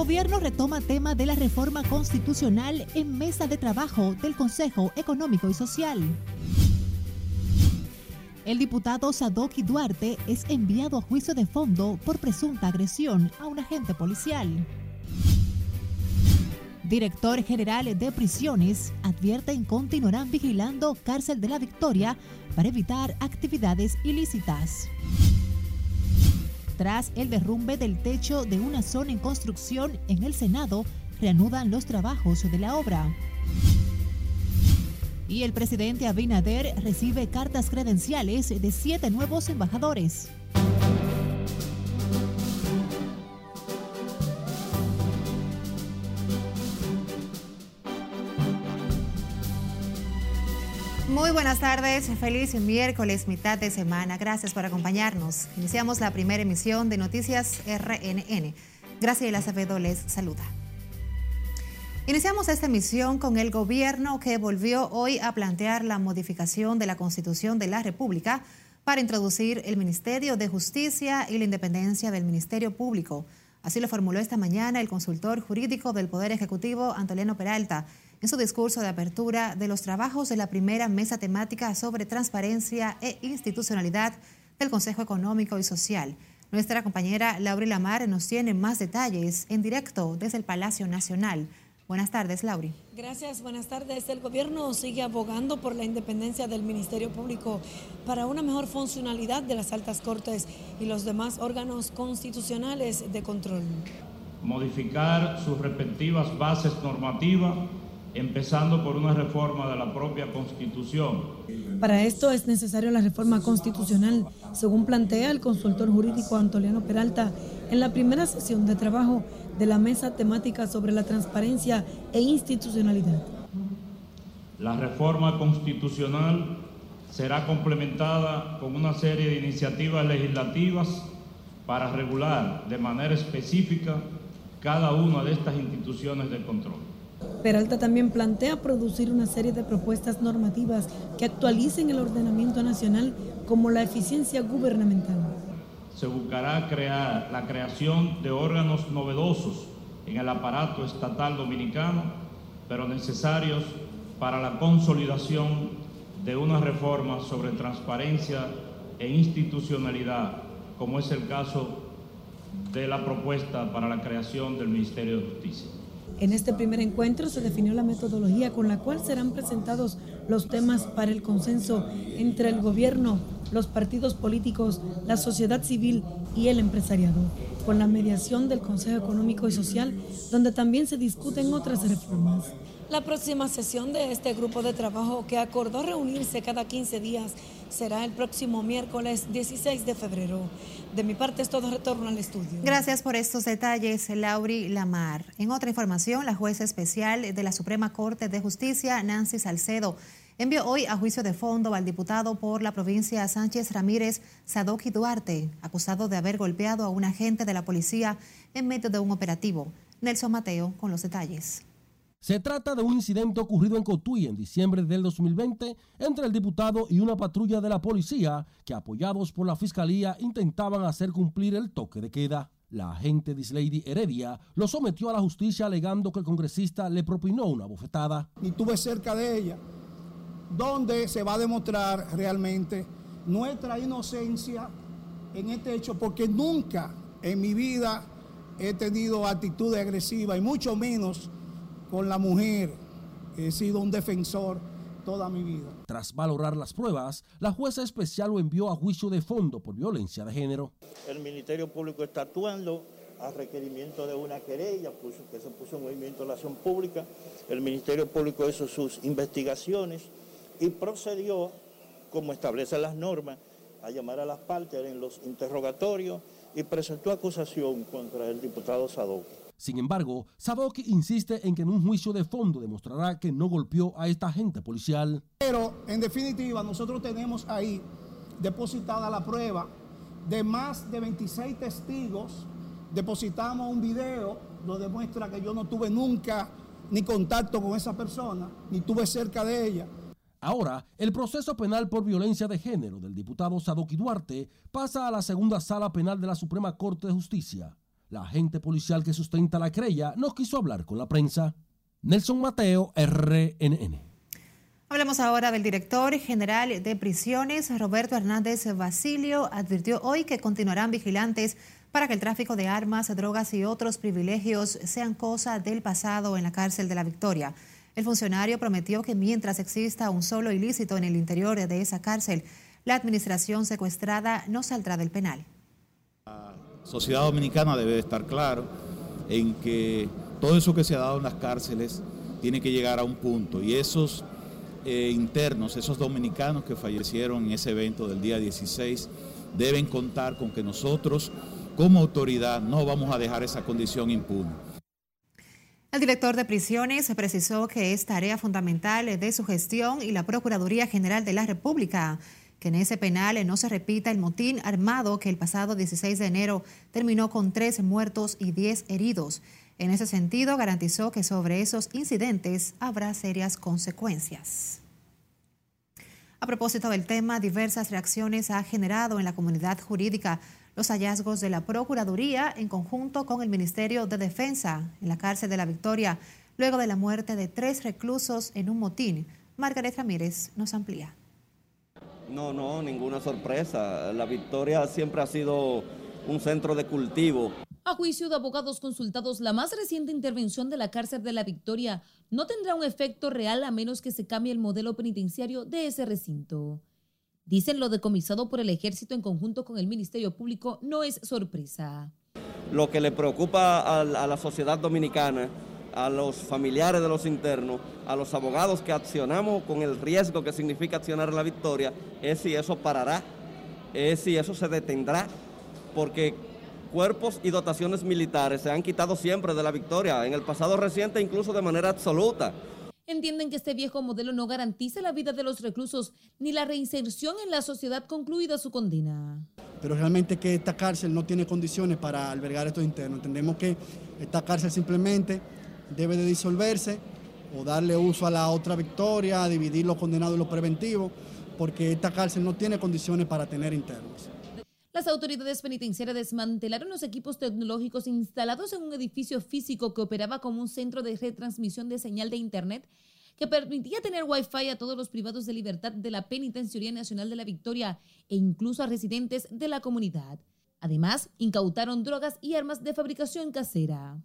Gobierno retoma tema de la reforma constitucional en mesa de trabajo del Consejo Económico y Social. El diputado Sadoki Duarte es enviado a juicio de fondo por presunta agresión a un agente policial. Director General de Prisiones advierten continuarán vigilando Cárcel de la Victoria para evitar actividades ilícitas. Tras el derrumbe del techo de una zona en construcción en el Senado, reanudan los trabajos de la obra. Y el presidente Abinader recibe cartas credenciales de siete nuevos embajadores. Muy buenas tardes, feliz miércoles, mitad de semana. Gracias por acompañarnos. Iniciamos la primera emisión de Noticias RNN. Graciela Acevedo les saluda. Iniciamos esta emisión con el gobierno que volvió hoy a plantear la modificación de la Constitución de la República para introducir el Ministerio de Justicia y la independencia del Ministerio Público. Así lo formuló esta mañana el consultor jurídico del Poder Ejecutivo, Antoliano Peralta en su discurso de apertura de los trabajos de la primera mesa temática sobre transparencia e institucionalidad del Consejo Económico y Social. Nuestra compañera Lauri Lamar nos tiene más detalles en directo desde el Palacio Nacional. Buenas tardes, Lauri. Gracias, buenas tardes. El gobierno sigue abogando por la independencia del Ministerio Público para una mejor funcionalidad de las altas cortes y los demás órganos constitucionales de control. Modificar sus respectivas bases normativas empezando por una reforma de la propia Constitución. Para esto es necesaria la reforma constitucional, según plantea el consultor jurídico Antoliano Peralta en la primera sesión de trabajo de la mesa temática sobre la transparencia e institucionalidad. La reforma constitucional será complementada con una serie de iniciativas legislativas para regular de manera específica cada una de estas instituciones de control. Peralta también plantea producir una serie de propuestas normativas que actualicen el ordenamiento nacional como la eficiencia gubernamental. Se buscará crear la creación de órganos novedosos en el aparato estatal dominicano, pero necesarios para la consolidación de una reforma sobre transparencia e institucionalidad, como es el caso de la propuesta para la creación del Ministerio de Justicia. En este primer encuentro se definió la metodología con la cual serán presentados los temas para el consenso entre el gobierno, los partidos políticos, la sociedad civil y el empresariado, con la mediación del Consejo Económico y Social, donde también se discuten otras reformas. La próxima sesión de este grupo de trabajo que acordó reunirse cada 15 días será el próximo miércoles 16 de febrero. De mi parte es todo retorno al estudio. Gracias por estos detalles, Lauri Lamar. En otra información, la jueza especial de la Suprema Corte de Justicia, Nancy Salcedo, envió hoy a juicio de fondo al diputado por la provincia Sánchez Ramírez, Sadoki Duarte, acusado de haber golpeado a un agente de la policía en medio de un operativo. Nelson Mateo con los detalles. Se trata de un incidente ocurrido en Cotuí en diciembre del 2020 entre el diputado y una patrulla de la policía que apoyados por la fiscalía intentaban hacer cumplir el toque de queda. La agente Dislady Heredia lo sometió a la justicia alegando que el congresista le propinó una bofetada. Y estuve cerca de ella, donde se va a demostrar realmente nuestra inocencia en este hecho, porque nunca en mi vida he tenido actitudes agresivas y mucho menos con la mujer. He sido un defensor toda mi vida. Tras valorar las pruebas, la jueza especial lo envió a juicio de fondo por violencia de género. El Ministerio Público está actuando a requerimiento de una querella que se puso en movimiento de la acción pública. El Ministerio Público hizo sus investigaciones y procedió, como establecen las normas, a llamar a las partes en los interrogatorios y presentó acusación contra el diputado Sadok. Sin embargo, Sadoki insiste en que en un juicio de fondo demostrará que no golpeó a esta agente policial. Pero, en definitiva, nosotros tenemos ahí depositada la prueba de más de 26 testigos. Depositamos un video donde demuestra que yo no tuve nunca ni contacto con esa persona, ni tuve cerca de ella. Ahora, el proceso penal por violencia de género del diputado Sadoki Duarte pasa a la segunda sala penal de la Suprema Corte de Justicia. La agente policial que sustenta la querella no quiso hablar con la prensa. Nelson Mateo, RNN. Hablamos ahora del director general de prisiones, Roberto Hernández Basilio, advirtió hoy que continuarán vigilantes para que el tráfico de armas, drogas y otros privilegios sean cosa del pasado en la cárcel de la Victoria. El funcionario prometió que mientras exista un solo ilícito en el interior de esa cárcel, la administración secuestrada no saldrá del penal. Sociedad dominicana debe estar claro en que todo eso que se ha dado en las cárceles tiene que llegar a un punto y esos eh, internos, esos dominicanos que fallecieron en ese evento del día 16, deben contar con que nosotros como autoridad no vamos a dejar esa condición impune. El director de prisiones precisó que es tarea fundamental de su gestión y la Procuraduría General de la República que en ese penal no se repita el motín armado que el pasado 16 de enero terminó con tres muertos y 10 heridos. En ese sentido, garantizó que sobre esos incidentes habrá serias consecuencias. A propósito del tema, diversas reacciones ha generado en la comunidad jurídica los hallazgos de la Procuraduría en conjunto con el Ministerio de Defensa en la cárcel de la Victoria, luego de la muerte de tres reclusos en un motín. Margaret Ramírez nos amplía. No, no, ninguna sorpresa. La Victoria siempre ha sido un centro de cultivo. A juicio de abogados consultados, la más reciente intervención de la cárcel de la Victoria no tendrá un efecto real a menos que se cambie el modelo penitenciario de ese recinto. Dicen lo decomisado por el ejército en conjunto con el Ministerio Público no es sorpresa. Lo que le preocupa a, la sociedad dominicana, a los familiares de los internos, a los abogados que accionamos con el riesgo que significa accionar la victoria, es si eso parará, es si eso se detendrá, porque cuerpos y dotaciones militares se han quitado siempre de la victoria, en el pasado reciente incluso de manera absoluta. Entienden que este viejo modelo no garantiza la vida de los reclusos ni la reinserción en la sociedad concluida su condena. Pero realmente que esta cárcel no tiene condiciones para albergar estos internos. Entendemos que esta cárcel simplemente debe de disolverse o darle uso a la otra victoria, dividir los condenados y los preventivos, porque esta cárcel no tiene condiciones para tener internos. Las autoridades penitenciarias desmantelaron los equipos tecnológicos instalados en un edificio físico que operaba como un centro de retransmisión de señal de Internet que permitía tener Wi-Fi a todos los privados de libertad de la Penitenciaría Nacional de la Victoria e incluso a residentes de la comunidad. Además, incautaron drogas y armas de fabricación casera.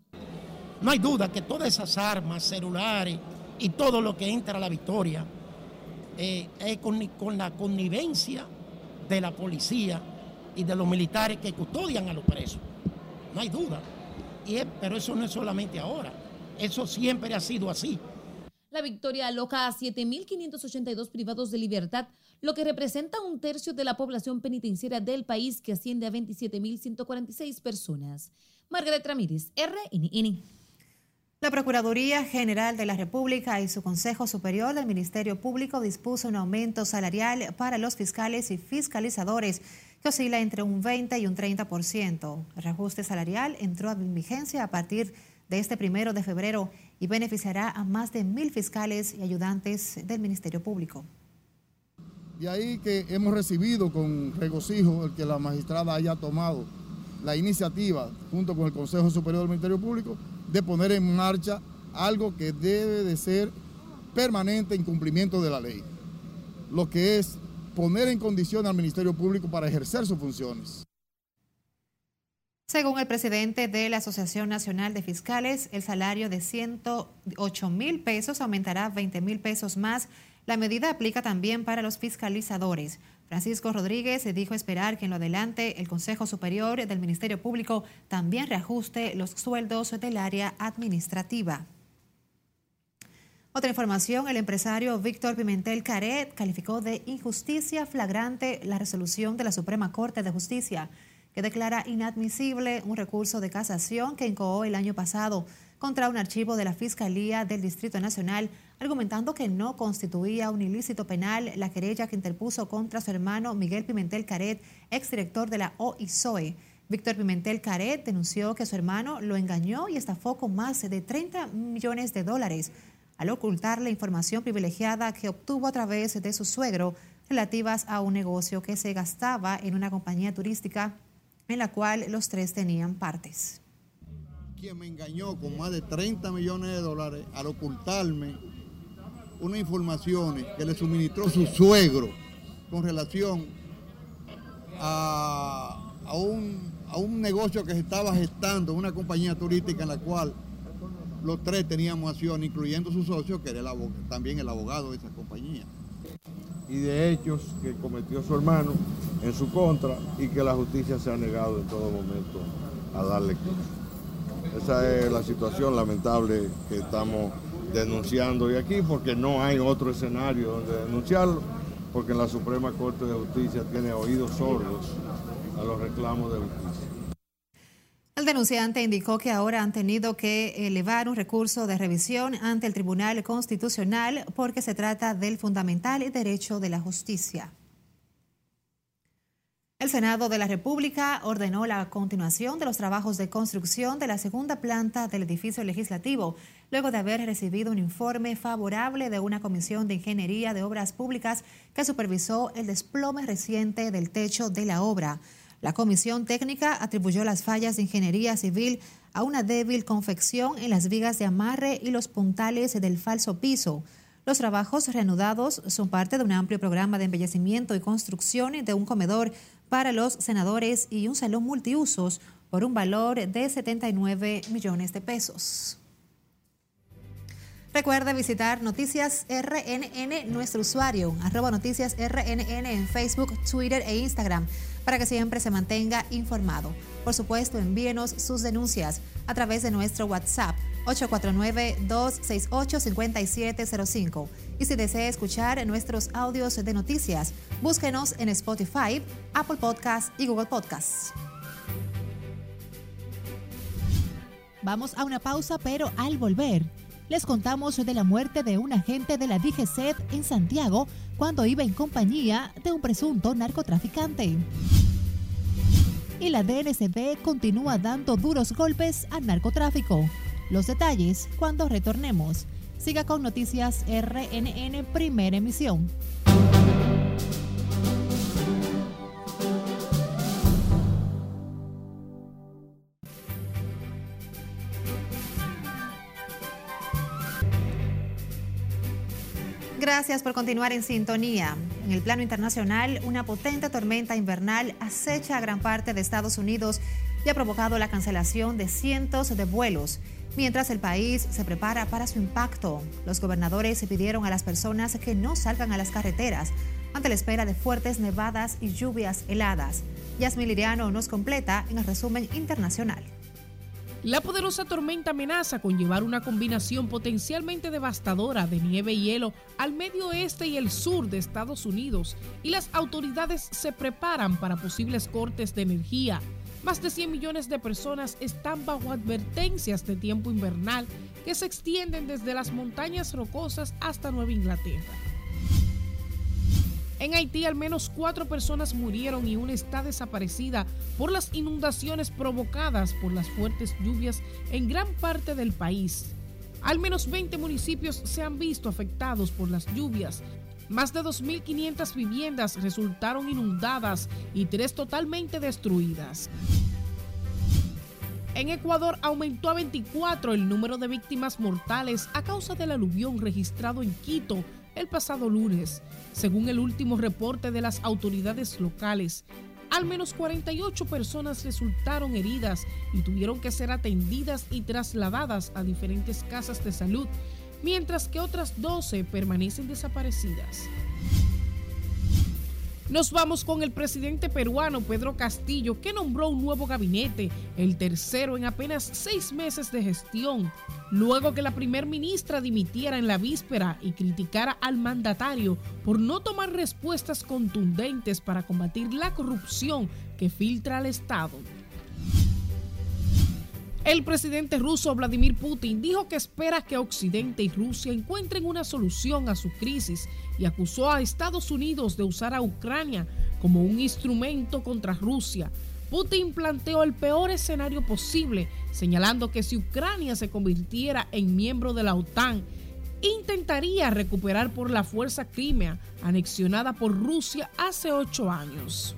No hay duda que todas esas armas, celulares y todo lo que entra a la Victoria eh, es con, la connivencia de la policía y de los militares que custodian a los presos. No hay duda. Y pero eso no es solamente ahora. Eso siempre ha sido así. La victoria aloja a 7.582 privados de libertad, lo que representa un tercio de la población penitenciaria del país que asciende a 27.146 personas. Margaret Ramírez, RNN. La Procuraduría General de la República y su Consejo Superior del Ministerio Público dispuso un aumento salarial para los fiscales y fiscalizadores que oscila entre un 20 y un 30%. El reajuste salarial entró en vigencia a partir de este primero de febrero y beneficiará a más de mil fiscales y ayudantes del Ministerio Público. De ahí que hemos recibido con regocijo el que la magistrada haya tomado la iniciativa, junto con el Consejo Superior del Ministerio Público, de poner en marcha algo que debe de ser permanente en cumplimiento de la ley, lo que es poner en condición al Ministerio Público para ejercer sus funciones. Según el presidente de la Asociación Nacional de Fiscales, el salario de 108 mil pesos aumentará 20 mil pesos más. La medida aplica también para los fiscalizadores. Francisco Rodríguez dijo esperar que en lo adelante el Consejo Superior del Ministerio Público también reajuste los sueldos del área administrativa. Otra información, el empresario Víctor Pimentel Caret calificó de injusticia flagrante la resolución de la Suprema Corte de Justicia que declara inadmisible un recurso de casación que incoó el año pasado contra un archivo de la Fiscalía del Distrito Nacional, argumentando que no constituía un ilícito penal la querella que interpuso contra su hermano Miguel Pimentel Caret, exdirector de la OISOE. Víctor Pimentel Caret denunció que su hermano lo engañó y estafó con más de 30 millones de dólares al ocultarle información privilegiada que obtuvo a través de su suegro relativas a un negocio que se gastaba en una compañía turística en la cual los tres tenían partes. quien me engañó con más de 30 millones de dólares al ocultarme unas informaciones que le suministró su suegro con relación a, un, a un negocio que se estaba gestando, una compañía turística en la cual los tres teníamos acción, incluyendo su socio, que era también el abogado de esa compañía. Y de hechos que cometió su hermano en su contra y que la justicia se ha negado en todo momento a darle Esa es la situación lamentable que estamos denunciando hoy aquí, porque no hay otro escenario donde denunciarlo, porque la Suprema Corte de Justicia tiene oídos sordos a los reclamos de justicia. El denunciante indicó que ahora han tenido que elevar un recurso de revisión ante el Tribunal Constitucional porque se trata del fundamental derecho de la justicia. El Senado de la República ordenó la continuación de los trabajos de construcción de la segunda planta del edificio legislativo, luego de haber recibido un informe favorable de una comisión de ingeniería de obras públicas que supervisó el desplome reciente del techo de la obra. La comisión técnica atribuyó las fallas de ingeniería civil a una débil confección en las vigas de amarre y los puntales del falso piso. Los trabajos reanudados son parte de un amplio programa de embellecimiento y construcción de un comedor para los senadores y un salón multiusos por un valor de 79 millones de pesos. Recuerde visitar Noticias RNN, nuestro usuario, arroba Noticias RNN en Facebook, Twitter e Instagram, para que siempre se mantenga informado. Por supuesto, envíenos sus denuncias a través de nuestro WhatsApp 849-268-5705. Y si desea escuchar nuestros audios de noticias, búsquenos en Spotify, Apple Podcasts y Google Podcasts. Vamos a una pausa, pero al volver les contamos de la muerte de un agente de la DGCET en Santiago cuando iba en compañía de un presunto narcotraficante. Y la DNCD continúa dando duros golpes al narcotráfico. Los detalles cuando retornemos. Siga con Noticias RNN Primera Emisión. Gracias por continuar en sintonía. En el plano internacional, una potente tormenta invernal acecha a gran parte de Estados Unidos y ha provocado la cancelación de cientos de vuelos. Mientras el país se prepara para su impacto, los gobernadores pidieron a las personas que no salgan a las carreteras ante la espera de fuertes nevadas y lluvias heladas. Yasmil Liriano nos completa en el resumen internacional. La poderosa tormenta amenaza con llevar una combinación potencialmente devastadora de nieve y hielo al medio oeste y el sur de Estados Unidos y las autoridades se preparan para posibles cortes de energía. Más de 100 millones de personas están bajo advertencias de tiempo invernal que se extienden desde las montañas rocosas hasta Nueva Inglaterra. En Haití al menos cuatro personas murieron y una está desaparecida por las inundaciones provocadas por las fuertes lluvias en gran parte del país. Al menos 20 municipios se han visto afectados por las lluvias. Más de 2.500 viviendas resultaron inundadas y tres totalmente destruidas. En Ecuador aumentó a 24 el número de víctimas mortales a causa del aluvión registrado en Quito el pasado lunes. Según el último reporte de las autoridades locales, al menos 48 personas resultaron heridas y tuvieron que ser atendidas y trasladadas a diferentes casas de salud, mientras que otras 12 permanecen desaparecidas. Nos vamos con el presidente peruano Pedro Castillo, que nombró un nuevo gabinete, el tercero en apenas seis meses de gestión, luego que la primer ministra dimitiera en la víspera y criticara al mandatario por no tomar respuestas contundentes para combatir la corrupción que filtra al Estado. El presidente ruso Vladimir Putin dijo que espera que Occidente y Rusia encuentren una solución a su crisis y acusó a Estados Unidos de usar a Ucrania como un instrumento contra Rusia. Putin planteó el peor escenario posible, señalando que si Ucrania se convirtiera en miembro de la OTAN, intentaría recuperar por la fuerza Crimea, anexionada por Rusia hace ocho años.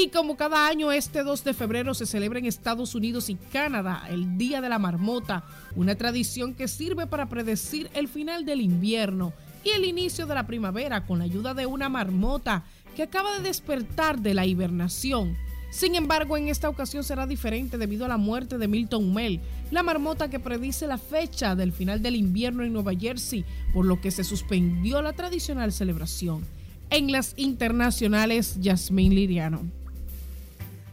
Y como cada año, este 2 de febrero se celebra en Estados Unidos y Canadá el Día de la Marmota, una tradición que sirve para predecir el final del invierno y el inicio de la primavera con la ayuda de una marmota que acaba de despertar de la hibernación. Sin embargo, en esta ocasión será diferente debido a la muerte de Milton Mel, la marmota que predice la fecha del final del invierno en Nueva Jersey, por lo que se suspendió la tradicional celebración. En las internacionales, Yasmín Liriano.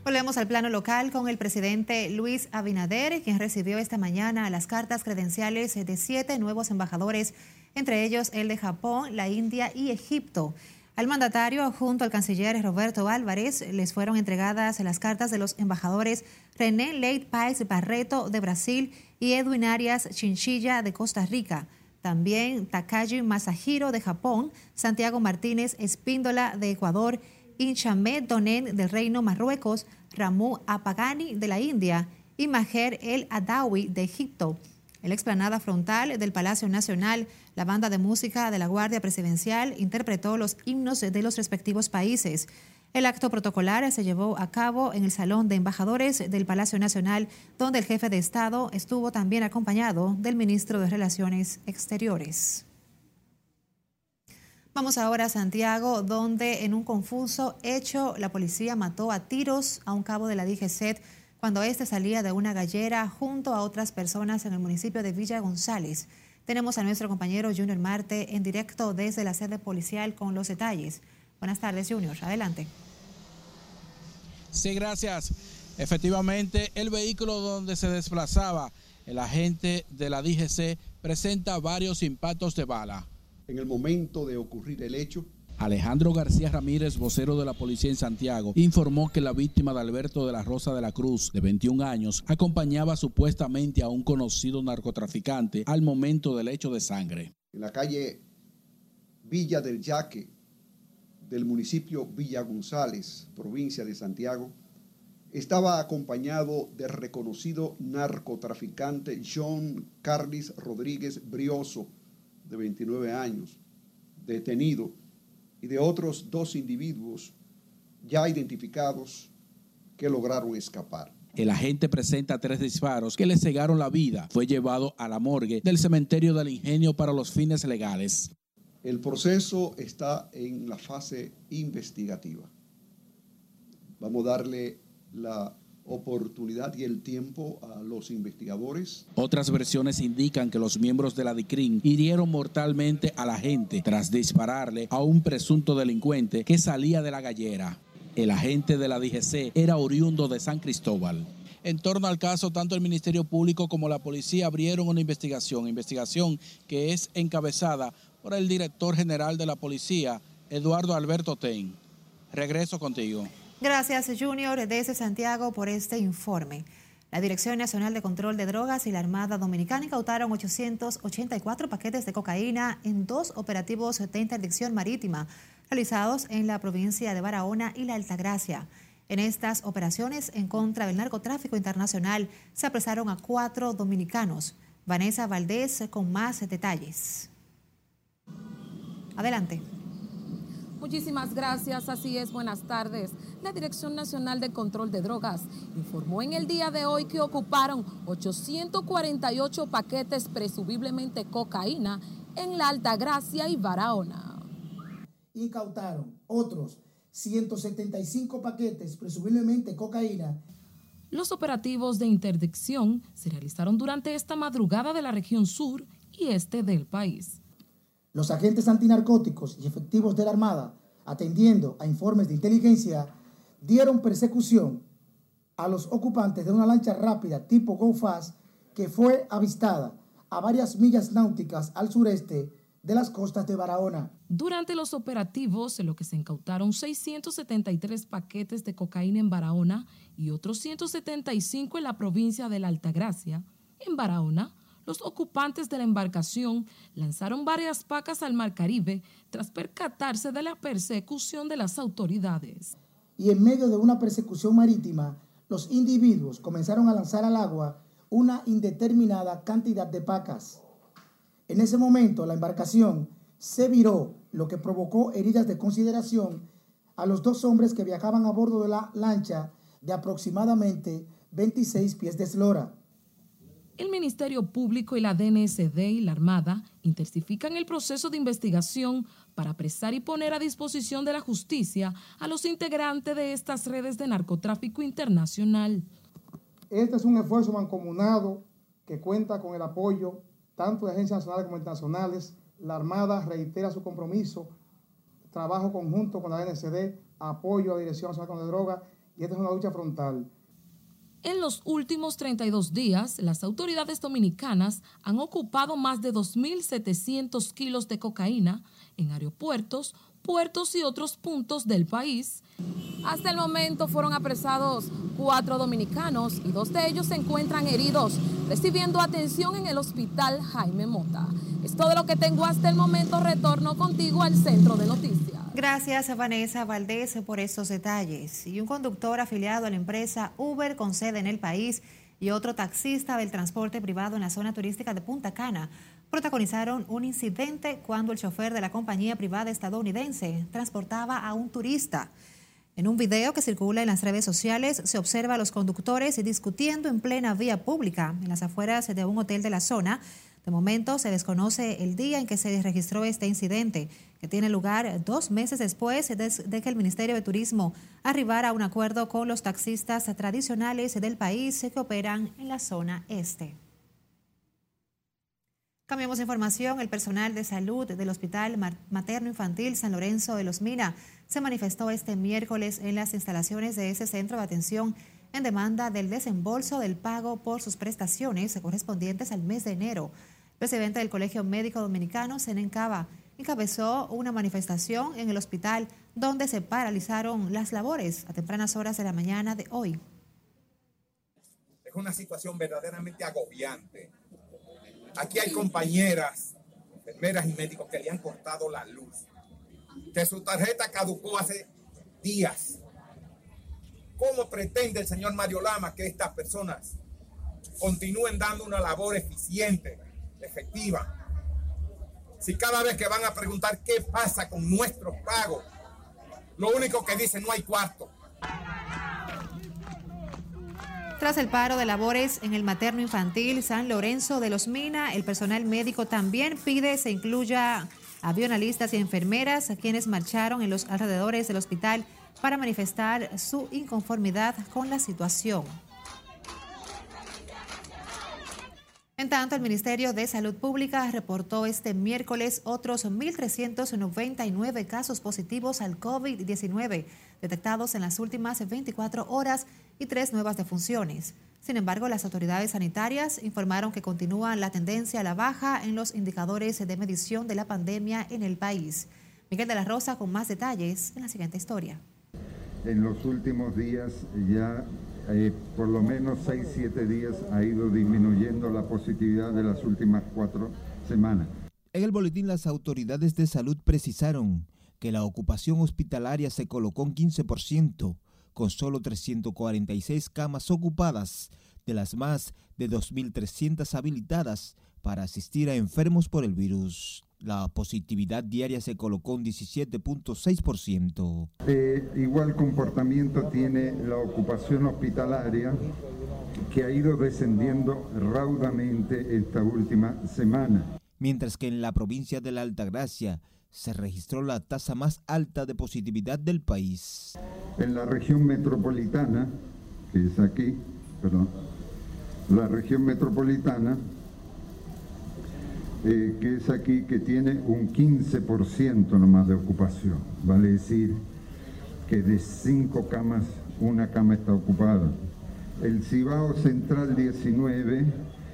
Volvemos al plano local con el presidente Luis Abinader, quien recibió esta mañana las cartas credenciales de siete nuevos embajadores, entre ellos el de Japón, la India y Egipto. Al mandatario, junto al canciller Roberto Álvarez, les fueron entregadas las cartas de los embajadores René Leit Pais Barreto de Brasil y Edwin Arias Chinchilla de Costa Rica. También Takaji Masahiro de Japón, Santiago Martínez Espíndola de Ecuador, Inchamed Donen del Reino Marruecos, Ramu Apagani de la India y Maher El Adawi de Egipto. En la explanada frontal del Palacio Nacional, la banda de música de la Guardia Presidencial interpretó los himnos de los respectivos países. El acto protocolar se llevó a cabo en el Salón de Embajadores del Palacio Nacional, donde el jefe de Estado estuvo también acompañado del ministro de Relaciones Exteriores. Vamos ahora a Santiago, donde en un confuso hecho la policía mató a tiros a un cabo de la DGCET cuando éste salía de una gallera junto a otras personas en el municipio de Villa González. Tenemos a nuestro compañero Junior Marte en directo desde la sede policial con los detalles. Buenas tardes, Junior. Adelante. Sí, gracias. Efectivamente, el vehículo donde se desplazaba el agente de la DGC presenta varios impactos de bala. En el momento de ocurrir el hecho, Alejandro García Ramírez, vocero de la policía en Santiago, informó que la víctima de Alberto de la Rosa de la Cruz, de 21 años, acompañaba supuestamente a un conocido narcotraficante al momento del hecho de sangre. En la calle Villa del Yaque del municipio Villa González, provincia de Santiago, estaba acompañado del reconocido narcotraficante John Carlis Rodríguez Brioso, de 29 años, detenido y de otros dos individuos ya identificados que lograron escapar. El agente presenta tres disparos que le cegaron la vida. Fue llevado a la morgue del cementerio del ingenio para los fines legales. El proceso está en la fase investigativa. Vamos a darle la oportunidad y el tiempo a los investigadores. Otras versiones indican que los miembros de la DICRIN hirieron mortalmente a la gente tras dispararle a un presunto delincuente que salía de la gallera. El agente de la DGC era oriundo de San Cristóbal. En torno al caso, tanto el Ministerio Público como la policía abrieron una investigación, investigación que es encabezada por el director general de la policía, Eduardo Alberto Ten. Regreso contigo. Gracias, Junior, desde Santiago, por este informe. La Dirección Nacional de Control de Drogas y la Armada Dominicana incautaron 884 paquetes de cocaína en dos operativos de interdicción marítima realizados en la provincia de Barahona y la Altagracia. En estas operaciones en contra del narcotráfico internacional se apresaron a cuatro dominicanos. Vanessa Valdés con más detalles. Adelante. Muchísimas gracias, así es, buenas tardes. La Dirección Nacional de Control de Drogas informó en el día de hoy que ocuparon 848 paquetes presumiblemente cocaína en la Altagracia y Barahona. Incautaron otros 175 paquetes presumiblemente cocaína los operativos de interdicción se realizaron durante esta madrugada de la región sur y este del país. Los agentes antinarcóticos y efectivos de la Armada, atendiendo a informes de inteligencia, dieron persecución a los ocupantes de una lancha rápida tipo Go Fast que fue avistada a varias millas náuticas al sureste de las costas de Barahona. Durante los operativos, en lo que se incautaron 673 paquetes de cocaína en Barahona y otros 175 en la provincia de la Altagracia, en Barahona, los ocupantes de la embarcación lanzaron varias pacas al Mar Caribe tras percatarse de la persecución de las autoridades. Y en medio de una persecución marítima, los individuos comenzaron a lanzar al agua una indeterminada cantidad de pacas. En ese momento la embarcación se viró, lo que provocó heridas de consideración a los dos hombres que viajaban a bordo de la lancha de aproximadamente 26 pies de eslora. El Ministerio Público y la DNSD y la Armada intensifican el proceso de investigación para apresar y poner a disposición de la justicia a los integrantes de estas redes de narcotráfico internacional. Este es un esfuerzo mancomunado que cuenta con el apoyo tanto de agencias nacionales como internacionales. La Armada reitera su compromiso, trabajo conjunto con la DNCD, apoyo a la Dirección Nacional contra la Droga y esta es una lucha frontal. En los últimos 32 días, las autoridades dominicanas han ocupado más de 2.700 kilos de cocaína en aeropuertos, puertos y otros puntos del país. Hasta el momento fueron apresados cuatro dominicanos y dos de ellos se encuentran heridos, recibiendo atención en el hospital Jaime Mota. Es todo lo que tengo hasta el momento. Retorno contigo al centro de noticias. Gracias a Vanessa Valdés por estos detalles. Y un conductor afiliado a la empresa Uber con sede en el país y otro taxista del transporte privado en la zona turística de Punta Cana protagonizaron un incidente cuando el chofer de la compañía privada estadounidense transportaba a un turista. En un video que circula en las redes sociales se observa a los conductores discutiendo en plena vía pública en las afueras de un hotel de la zona de momento se desconoce el día en que se registró este incidente, que tiene lugar dos meses después de que el Ministerio de Turismo arribara a un acuerdo con los taxistas tradicionales del país que operan en la zona este. Cambiamos información. El personal de salud del Hospital Materno Infantil San Lorenzo de los Mina se manifestó este miércoles en las instalaciones de ese centro de atención en demanda del desembolso del pago por sus prestaciones correspondientes al mes de enero presidente del Colegio Médico Dominicano, Senen Cava, encabezó una manifestación en el hospital donde se paralizaron las labores a tempranas horas de la mañana de hoy. Es una situación verdaderamente agobiante. Aquí hay compañeras, enfermeras y médicos que le han cortado la luz, que su tarjeta caducó hace días. ¿Cómo pretende el señor Mario Lama que estas personas continúen dando una labor eficiente efectiva. Si cada vez que van a preguntar qué pasa con nuestros pagos, lo único que dicen no hay cuarto. Tras el paro de labores en el materno infantil San Lorenzo de los Mina, el personal médico también pide se incluya avionalistas y enfermeras a quienes marcharon en los alrededores del hospital para manifestar su inconformidad con la situación. En tanto, el Ministerio de Salud Pública reportó este miércoles otros 1.399 casos positivos al COVID-19 detectados en las últimas 24 horas y tres nuevas defunciones. Sin embargo, las autoridades sanitarias informaron que continúa la tendencia a la baja en los indicadores de medición de la pandemia en el país. Miguel de la Rosa con más detalles en la siguiente historia. En los últimos días ya eh, por lo menos 6, 7 días ha ido disminuyendo la positividad de las últimas cuatro semanas. En el boletín las autoridades de salud precisaron que la ocupación hospitalaria se colocó en 15%, con solo 346 camas ocupadas, de las más de 2.300 habilitadas para asistir a enfermos por el virus. La positividad diaria se colocó en 17.6%. Eh, igual comportamiento tiene la ocupación hospitalaria, que ha ido descendiendo raudamente esta última semana. Mientras que en la provincia de la Altagracia se registró la tasa más alta de positividad del país. En la región metropolitana, que es aquí, perdón, la región metropolitana eh, que es aquí, que tiene un 15% nomás de ocupación. Vale decir que de cinco camas, una cama está ocupada. El Cibao Central 19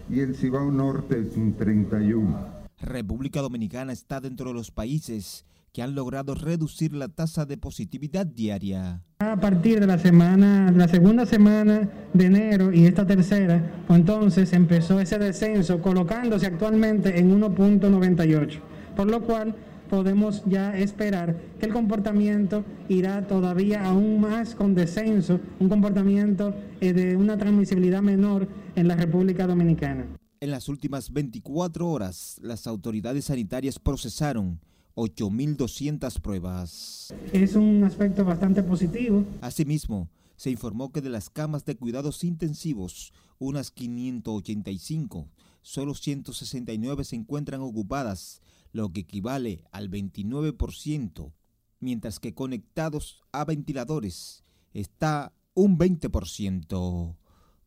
y el Cibao Norte un 31. República Dominicana está dentro de los países que han logrado reducir la tasa de positividad diaria. A partir de la semana, la segunda semana de enero y esta tercera, pues entonces empezó ese descenso colocándose actualmente en 1.98, por lo cual podemos ya esperar que el comportamiento irá todavía aún más con descenso, un comportamiento eh, de una transmisibilidad menor en la República Dominicana. En las últimas 24 horas, las autoridades sanitarias procesaron 8.200 pruebas. Es un aspecto bastante positivo. Asimismo, se informó que de las camas de cuidados intensivos, unas 585, solo 169 se encuentran ocupadas, lo que equivale al 29%, mientras que conectados a ventiladores está un 20%.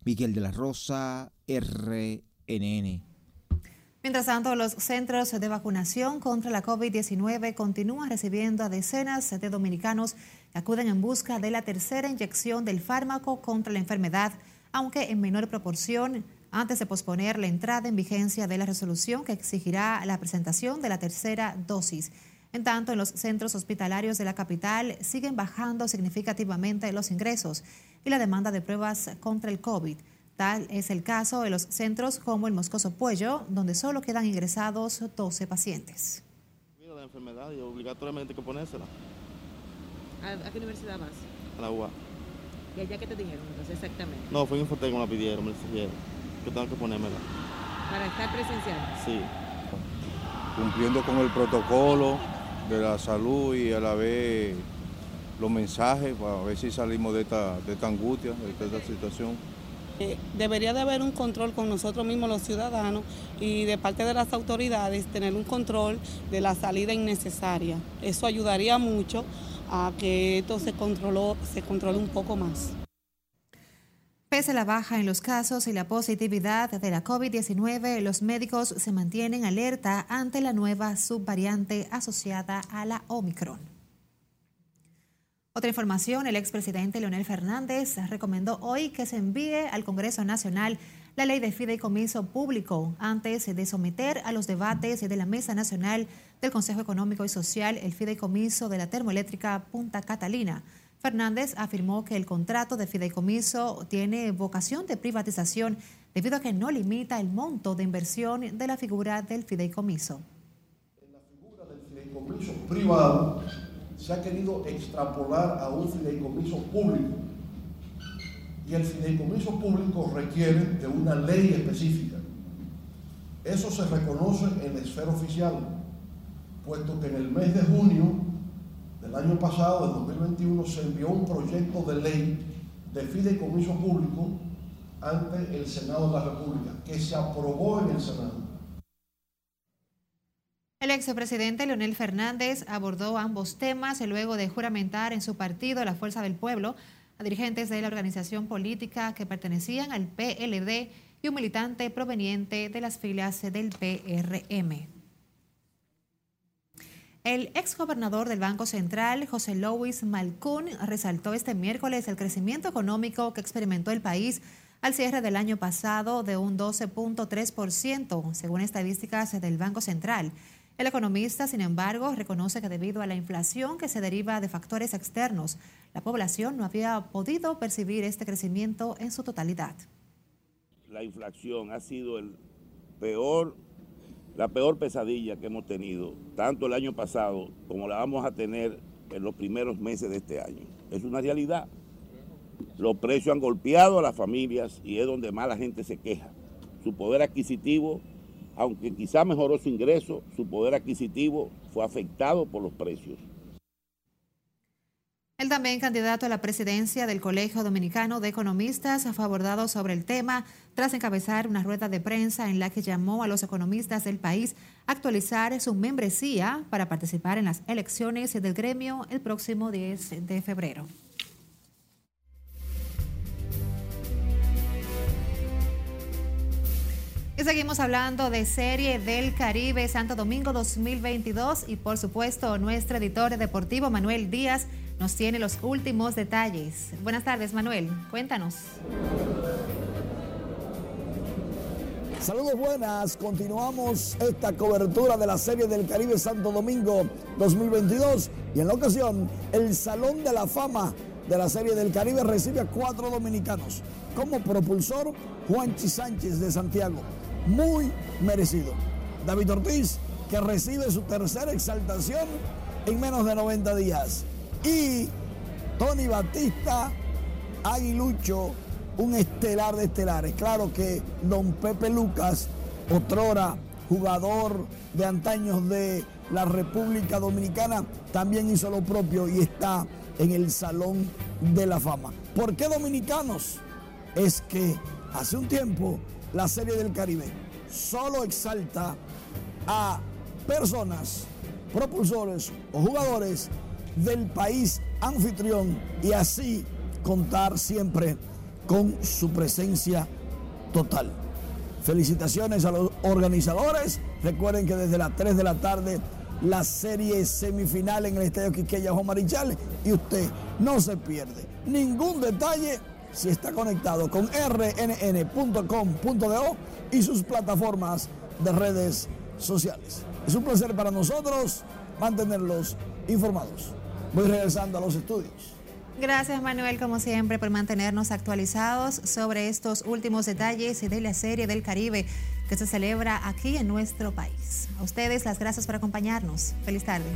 Miguel de la Rosa, RNN. Mientras tanto, los centros de vacunación contra la COVID-19 continúan recibiendo a decenas de dominicanos que acuden en busca de la tercera inyección del fármaco contra la enfermedad, aunque en menor proporción, antes de posponer la entrada en vigencia de la resolución que exigirá la presentación de la tercera dosis. En tanto, en los centros hospitalarios de la capital siguen bajando significativamente los ingresos y la demanda de pruebas contra el COVID. Tal es el caso de los centros como el Moscoso Puello, donde solo quedan ingresados 12 pacientes. La enfermedad y obligatoriamente hay que ponérsela. ¿A, qué universidad vas? A la UA. ¿Y allá qué te dijeron entonces exactamente? No, fue en Infotec me la pidieron, me la exigieron. Que tengo que ponérmela. ¿Para estar presencial? Sí. Cumpliendo con el protocolo de la salud y a la vez los mensajes para ver si salimos de esta, de esta angustia, de esta situación. Eh, debería de haber un control con nosotros mismos los ciudadanos y de parte de las autoridades tener un control de la salida innecesaria. Eso ayudaría mucho a que esto se, controló, se controle un poco más. Pese a la baja en los casos y la positividad de la COVID-19, los médicos se mantienen alerta ante la nueva subvariante asociada a la Omicron. Otra información, el expresidente Leonel Fernández recomendó hoy que se envíe al Congreso Nacional la ley de fideicomiso público antes de someter a los debates de la Mesa Nacional del Consejo Económico y Social el fideicomiso de la termoeléctrica Punta Catalina. Fernández afirmó que el contrato de fideicomiso tiene vocación de privatización debido a que no limita el monto de inversión de la figura del fideicomiso. La figura del fideicomiso privado se ha querido extrapolar a un fideicomiso público. Y el fideicomiso público requiere de una ley específica. Eso se reconoce en la esfera oficial, puesto que en el mes de junio del año pasado, del 2021, se envió un proyecto de ley de fideicomiso público ante el Senado de la República, que se aprobó en el Senado. El expresidente Leonel Fernández abordó ambos temas luego de juramentar en su partido, la Fuerza del Pueblo, a dirigentes de la organización política que pertenecían al PLD y un militante proveniente de las filas del PRM. El exgobernador del Banco Central, José Louis Malcún, resaltó este miércoles el crecimiento económico que experimentó el país al cierre del año pasado de un 12.3%, según estadísticas del Banco Central. El economista, sin embargo, reconoce que debido a la inflación que se deriva de factores externos, la población no había podido percibir este crecimiento en su totalidad. La inflación ha sido la peor pesadilla que hemos tenido, tanto el año pasado como la vamos a tener en los primeros meses de este año. Es una realidad. Los precios han golpeado a las familias y es donde más la gente se queja. Su poder adquisitivo aunque quizá mejoró su ingreso, su poder adquisitivo fue afectado por los precios. El también candidato a la presidencia del Colegio Dominicano de Economistas fue abordado sobre el tema tras encabezar una rueda de prensa en la que llamó a los economistas del país a actualizar su membresía para participar en las elecciones del gremio el próximo 10 de febrero. Y seguimos hablando de Serie del Caribe Santo Domingo 2022 y por supuesto nuestro editor deportivo Manuel Díaz nos tiene los últimos detalles. Buenas tardes Manuel, cuéntanos. Saludos buenas, continuamos esta cobertura de la Serie del Caribe Santo Domingo 2022 y en la ocasión el Salón de la Fama de la Serie del Caribe recibe a cuatro dominicanos. Como propulsor, Juanchi Sánchez de Santiago muy merecido. David Ortiz, que recibe su tercera exaltación en menos de 90 días. Y Tony Batista Aguilucho, un estelar de estelares. Claro que don Pepe Lucas, otrora jugador de antaños de la República Dominicana también hizo lo propio y está en el Salón de la Fama. ¿Por qué dominicanos? Es que hace un tiempo la Serie del Caribe solo exalta a personas, propulsores o jugadores del país anfitrión y así contar siempre con su presencia total. Felicitaciones a los organizadores. Recuerden que desde las 3 de la tarde la serie semifinal en el Estadio Quiqueya Juan Marichal y usted no se pierde ningún detalle si está conectado con rnn.com.do y sus plataformas de redes sociales. Es un placer para nosotros mantenerlos informados. Voy regresando a los estudios. Gracias Manuel, como siempre, por mantenernos actualizados sobre estos últimos detalles de la Serie del Caribe que se celebra aquí en nuestro país. A ustedes las gracias por acompañarnos. Feliz tarde.